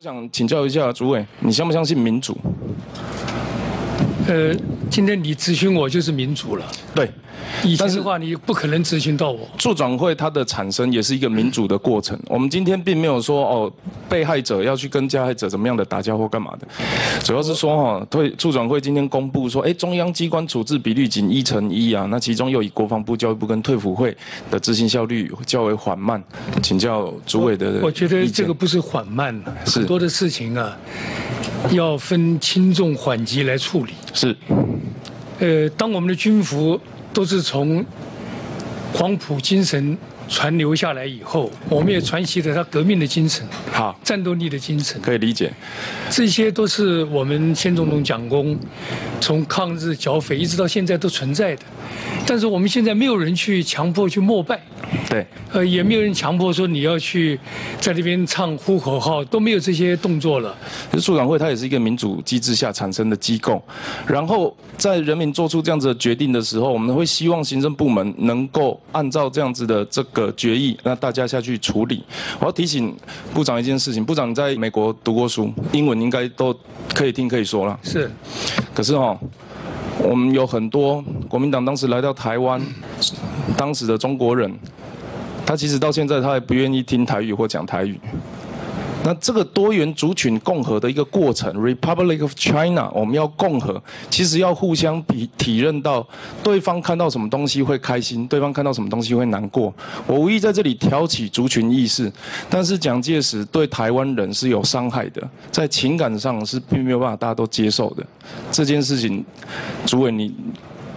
想请教一下诸位，你相不相信民主？呃，今天你咨询我就是民主了。对，以前的话你不可能咨询到我。助转会它的产生也是一个民主的过程。我们今天并没有说哦，被害者要去跟加害者怎么样的打架或干嘛的，主要是说哈，对助转会今天公布说，哎，中央机关处置比率仅一成一啊，那其中又以国防部、教育部跟退辅会的执行效率较为缓慢，请教主委的。我觉得这个不是缓慢，很多的事情啊。要分轻重缓急来处理。是，呃，当我们的军服都是从黄埔精神传流下来以后，我们也传习了他革命的精神，好，战斗力的精神，可以理解。这些都是我们先总统蒋公从抗日剿匪一直到现在都存在的，但是我们现在没有人去强迫去膜拜。对，呃，也没有人强迫说你要去在那边唱呼口号，都没有这些动作了。其实促转会它也是一个民主机制下产生的机构，然后在人民做出这样子的决定的时候，我们会希望行政部门能够按照这样子的这个决议，那大家下去处理。我要提醒部长一件事情，部长在美国读过书，英文应该都可以听可以说了。是，可是哈，我们有很多国民党当时来到台湾，当时的中国人。他其实到现在他还不愿意听台语或讲台语。那这个多元族群共和的一个过程，Republic of China，我们要共和，其实要互相体体认到对方看到什么东西会开心，对方看到什么东西会难过。我无意在这里挑起族群意识，但是蒋介石对台湾人是有伤害的，在情感上是并没有办法大家都接受的。这件事情，主委你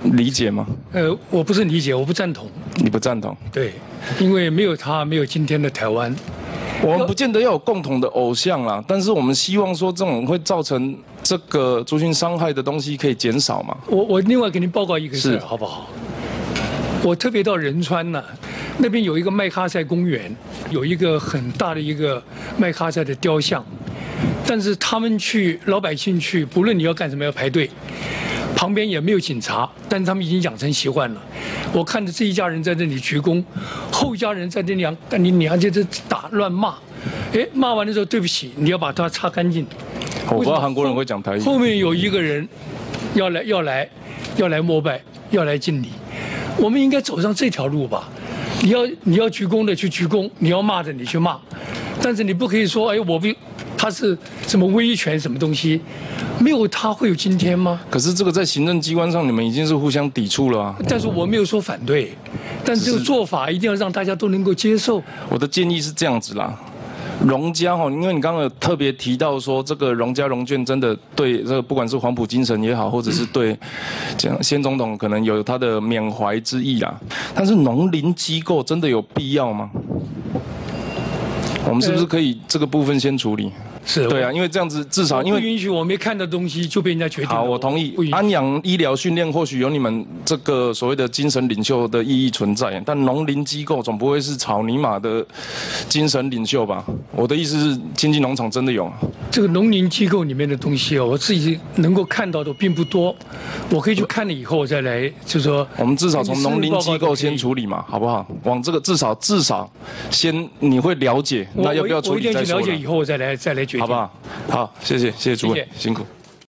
理解吗？呃，我不是理解，我不赞同。你不赞同？对。因为没有他，没有今天的台湾。我们不见得要有共同的偶像啦，但是我们希望说这种会造成这个族群伤害的东西可以减少嘛。我我另外给您报告一个事，好不好？我特别到仁川呢，那边有一个麦卡塞公园，有一个很大的一个麦卡塞的雕像，但是他们去老百姓去，不论你要干什么要排队。旁边也没有警察，但是他们已经养成习惯了。我看着这一家人在这里鞠躬，后家人在这里，但你娘家这打乱骂，哎，骂完的时候对不起，你要把它擦干净。我不知道韩国人会讲台语。后面有一个人要来要来要来膜拜，要来敬礼，我们应该走上这条路吧？你要你要鞠躬的去鞠躬，你要骂的你去骂，但是你不可以说哎我不。他是什么威权什么东西？没有他会有今天吗？可是这个在行政机关上，你们已经是互相抵触了啊。但是我没有说反对，但这个做法一定要让大家都能够接受。我的建议是这样子啦，荣家哈，因为你刚刚有特别提到说，这个荣家荣眷真的对这个不管是黄埔精神也好，或者是对样先总统可能有他的缅怀之意啦。但是农林机构真的有必要吗？我们是不是可以这个部分先处理？是对啊，因为这样子至少因为不允许我没看的东西就被人家决定。好，我同意。安阳医疗训练或许有你们这个所谓的精神领袖的意义存在，但农林机构总不会是草泥马的精神领袖吧？我的意思是，经济农场真的有。这个农林机构里面的东西哦，我自己能够看到的并不多，我可以去看了以后我再来，就说我们至少从农林机构先处理嘛，好不好？往这个至少至少先你会了解，那要不要处理再说。我一定去了解以后我再来再来决定，好不好？好，谢谢谢谢主委，辛苦。